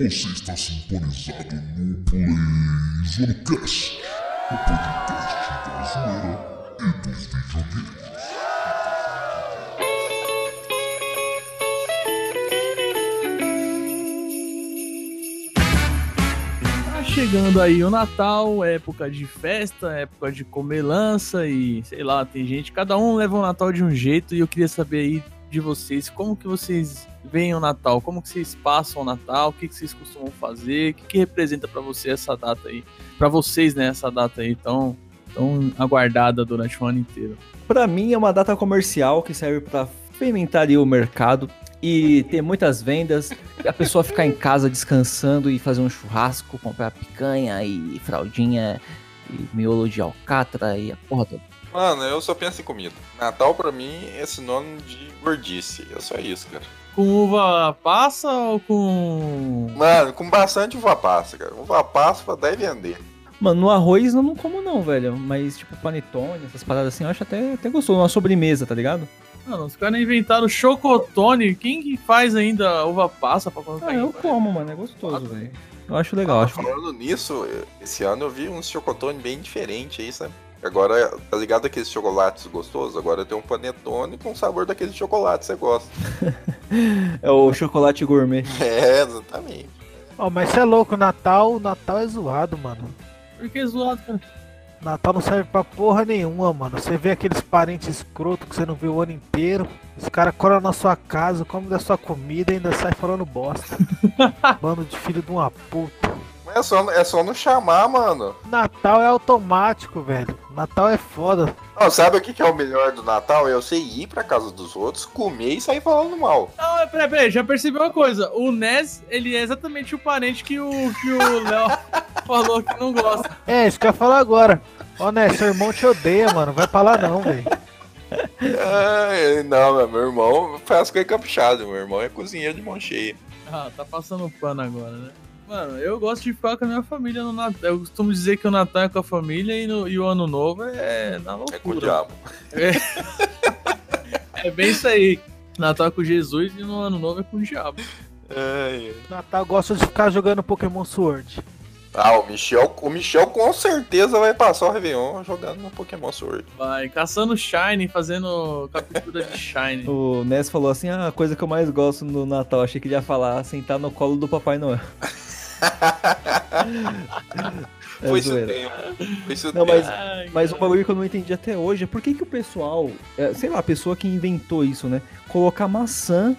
Você está sintonizado no Play Zonecast, o podcast da zoeira e dos videogames. Tá chegando aí o Natal, época de festa, época de comer lança e sei lá, tem gente, cada um leva o Natal de um jeito e eu queria saber aí de vocês, como que vocês veem o Natal, como que vocês passam o Natal, o que, que vocês costumam fazer, o que, que representa pra você essa data aí, Pra vocês, né, essa data aí tão, tão aguardada durante o ano inteiro. Pra mim é uma data comercial que serve pra fermentar o mercado e ter muitas vendas, a pessoa ficar em casa descansando e fazer um churrasco, comprar picanha e fraldinha e miolo de alcatra e a porra toda. Mano, eu só penso em comida. Natal pra mim é sinônimo de gordice. É só isso, cara. Com uva passa ou com... Mano, com bastante uva passa, cara. Uva passa pra dar e vender. Mano, no arroz eu não como não, velho, mas tipo panetone, essas paradas assim, eu acho até, até gostoso, uma sobremesa, tá ligado? Mano, os caras inventaram chocotone, quem que faz ainda uva passa pra colocar Ah, eu como, mano, é gostoso, velho. Eu acho legal, Ah, acho falando nisso, esse ano eu vi uns chocotone bem diferentes aí, sabe? Agora, tá ligado aqueles chocolates gostosos? Agora tem um panetone com sabor daquele chocolate que você gosta. É o chocolate gourmet. É, exatamente. Ó, mas você é louco, Natal, Natal é zoado, mano. Por que zoado, cara? Natal não serve pra porra nenhuma, mano. Você vê aqueles parentes escroto que você não vê o ano inteiro. Os caras colam na sua casa, comem da sua comida e ainda sai falando bosta. Bando de filho de uma puta. É só, é só não chamar, mano. Natal é automático, velho. Natal é foda. Não, sabe o que, que é o melhor do Natal? É você ir pra casa dos outros, comer e sair falando mal. Não, é, peraí, peraí, já percebi uma coisa. O Nes, ele é exatamente o parente que o que o Léo falou que não gosta. É, isso que eu ia falar agora. Ó, né, seu irmão te odeia, mano. Vai pra lá não, velho. É, não, meu irmão faz coisa caprichada. Meu irmão é cozinheiro de mão cheia. Ah, tá passando pano agora, né? Mano, eu gosto de ficar com a minha família no Natal. Eu costumo dizer que o Natal é com a família e, no- e o Ano Novo é na loucura. É com o diabo. É bem isso aí. Natal é com Jesus e no Ano Novo é com o diabo. É, é. Natal gosta de ficar jogando Pokémon Sword. Ah, o Michel, o Michel com certeza vai passar o Réveillon jogando no Pokémon Sword. Vai caçando Shine, fazendo captura de Shine. O Ness falou assim: ah, a coisa que eu mais gosto no Natal, achei que ele ia falar sentar no colo do Papai Noel. É Foi isso tempo. Foi isso Não, tempo. mas, Ai, mas um cara. bagulho que eu não entendi até hoje é por que, que o pessoal, é, sei lá, a pessoa que inventou isso, né? Colocar maçã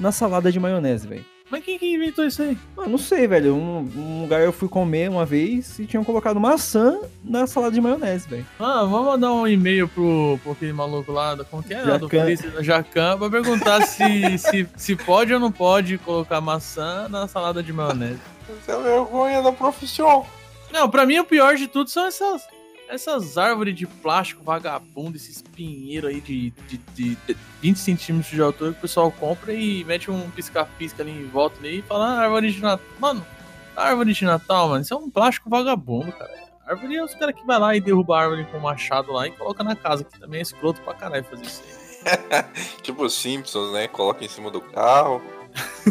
na salada de maionese, velho. Mas quem que inventou isso aí? Ah, não sei, velho. Um, um lugar eu fui comer uma vez e tinham colocado maçã na salada de maionese, velho. Ah, vamos mandar um e-mail pro, pro aquele maluco lá, da- como que é? Do Jacan. Feliz- Jacan, pra perguntar se, se, se pode ou não pode colocar maçã na salada de maionese. Isso é vergonha da profissão. Não, pra mim o pior de tudo são essas, essas árvores de plástico vagabundo, esses pinheiros aí de, de, de, de 20 centímetros de altura que o pessoal compra e mete um pisca-pisca ali em volta ali e fala, ah, árvore de Natal. Mano, árvore de Natal, mano, isso é um plástico vagabundo, cara. Árvore é os caras que vai lá e derruba a árvore com um machado lá e coloca na casa, que também é escroto pra caralho fazer isso aí. Tipo os Simpsons, né? Coloca em cima do carro.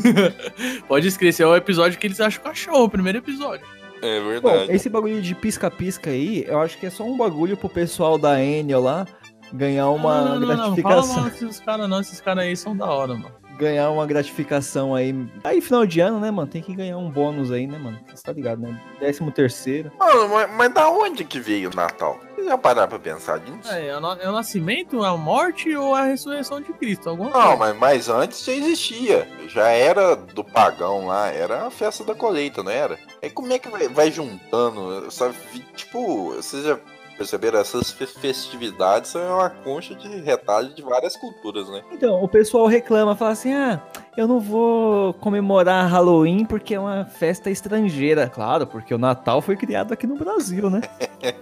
Pode esse é o episódio que eles acham cachorro, o primeiro episódio. É Bom, verdade. esse bagulho de pisca-pisca aí, eu acho que é só um bagulho pro pessoal da Enel lá ganhar uma não, não, não, não, fala gratificação. mal desses caras não, esses caras aí são da hora, mano. ganhar uma gratificação aí. Aí, final de ano, né, mano? Tem que ganhar um bônus aí, né, mano? Você tá ligado, né? Décimo terceiro. Mano, mas, mas da onde que veio o Natal? Já pararam pra pensar nisso? É, é o é o nascimento, a morte ou a ressurreição de Cristo? Alguma Não, coisa. mas, mas antes já existia. Já era do pagão lá, era a festa da colheita, não era? Aí como é que vai, vai juntando? Sabe? Tipo, vocês já perceberam? Essas fe- festividades são uma concha de retalho de várias culturas, né? Então, o pessoal reclama, fala assim: ah, eu não vou comemorar Halloween porque é uma festa estrangeira. Claro, porque o Natal foi criado aqui no Brasil, né?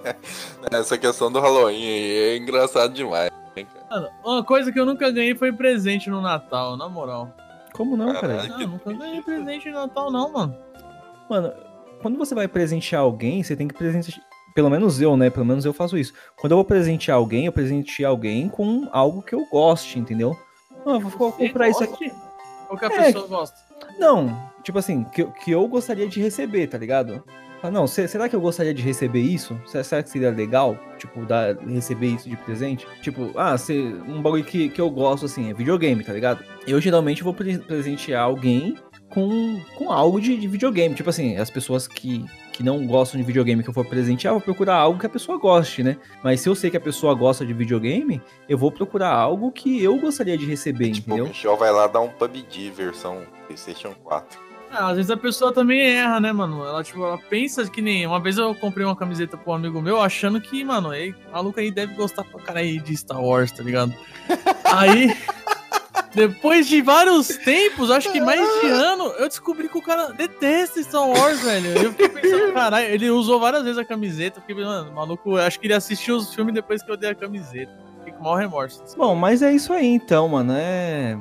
Essa questão do Halloween aí é engraçado demais. cara? Mano, uma coisa que eu nunca ganhei foi presente no Natal, na moral. Como não, cara? Não, eu nunca ganhei presente no Natal, não, mano. Mano, quando você vai presentear alguém, você tem que presentear. Pelo menos eu, né? Pelo menos eu faço isso. Quando eu vou presentear alguém, eu presenteio alguém com algo que eu goste, entendeu? Não, eu vou Você comprar isso aqui. Qualquer É. pessoa gosta. Não, tipo assim, que, eu- que eu gostaria de receber, tá ligado? Ah, não, se- será que eu gostaria de receber isso? Se- Será que seria legal, tipo, dar, receber isso de presente? Tipo, ah, se, um bagulho que, que eu gosto, assim, é videogame, tá ligado? Eu geralmente vou pre- presentear alguém com, com algo de, de videogame. Tipo assim, as pessoas que, que não gostam de videogame que eu for presentear, eu vou procurar algo que a pessoa goste, né? Mas se eu sei que a pessoa gosta de videogame, eu vou procurar algo que eu gostaria de receber, Tipo, o entendeu? Michel vai lá dar um PUBG versão PlayStation 4. Ah, às vezes a pessoa também erra, né, mano? Ela, tipo, ela pensa que nem. Uma vez eu comprei uma camiseta pra um amigo meu achando que, mano, aí, o maluco aí deve gostar pra caralho de Star Wars, tá ligado? Aí. Depois de vários tempos, acho que mais de ano, eu descobri que o cara detesta Star Wars, velho. Eu fiquei pensando, caralho, ele usou várias vezes a camiseta. Eu fiquei, mano, maluco, acho que ele assistiu os filmes depois que eu dei a camiseta. Fiquei com mau remorso. Bom, mas é isso aí então, mano. É.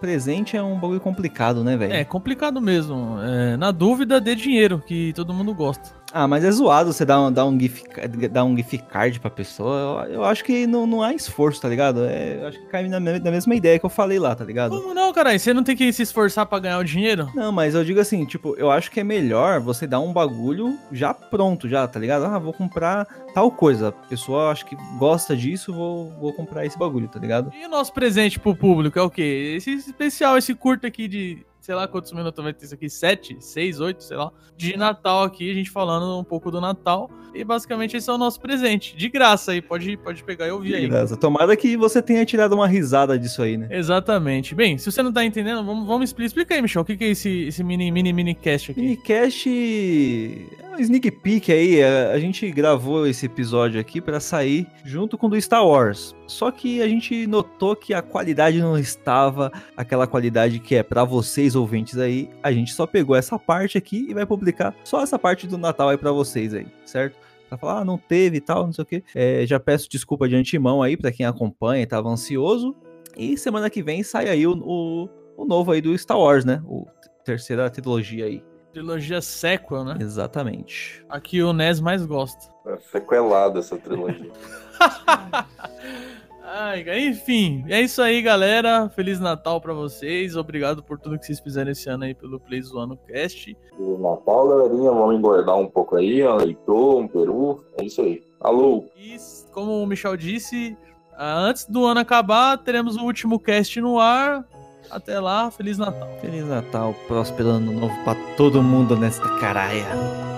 Presente é um bagulho complicado, né, velho? É complicado mesmo. É, na dúvida, dê dinheiro, que todo mundo gosta. Ah, mas é zoado você dar um, dar um, gift, dar um gift card pra pessoa. Eu, eu acho que não, não há esforço, tá ligado? É, eu acho que cai na, na mesma ideia que eu falei lá, tá ligado? Como não, caralho? Você não tem que se esforçar pra ganhar o dinheiro? Não, mas eu digo assim, tipo, eu acho que é melhor você dar um bagulho já pronto, já, tá ligado? Ah, vou comprar tal coisa. A pessoa acho que gosta disso, vou, vou comprar esse bagulho, tá ligado? E o nosso presente pro público é o quê? Esse especial, esse curto aqui de, sei lá quantos minutos vai ter isso aqui, sete, seis, oito, sei lá, de Natal aqui, a gente falando um pouco do Natal. E basicamente esse é o nosso presente. De graça aí, pode, pode pegar e ouvir aí. Beleza. Tomara que você tenha tirado uma risada disso aí, né? Exatamente. Bem, se você não tá entendendo, vamos, vamos explicar. Explica aí, Michel, o que, que é esse, esse mini, mini, mini cast aqui? Minicast é um sneak peek aí. A, a gente gravou esse episódio aqui pra sair junto com o do Star Wars. Só que a gente notou que a qualidade não estava aquela qualidade que é pra vocês ouvintes aí. A gente só pegou essa parte aqui e vai publicar só essa parte do Natal aí pra vocês aí, certo? Pra falar, ah, não teve e tal, não sei o que. já peço desculpa de antemão aí pra quem acompanha tava ansioso. E semana que vem sai aí o, o, o novo aí do Star Wars, né? O terceira trilogia aí. Trilogia sequel, né? Exatamente. Aqui o NES mais gosta. É sequelada essa trilogia. Ai, enfim, é isso aí, galera. Feliz Natal pra vocês. Obrigado por tudo que vocês fizeram esse ano aí pelo Play Zoando Cast. O Natal, galerinha, vamos engordar um pouco aí, ó. Leitor, um peru. É isso aí. Alô! E como o Michel disse, ah, antes do ano acabar, teremos o último cast no ar. Até lá, Feliz Natal. Feliz Natal, próspero ano novo pra todo mundo nesta caralha.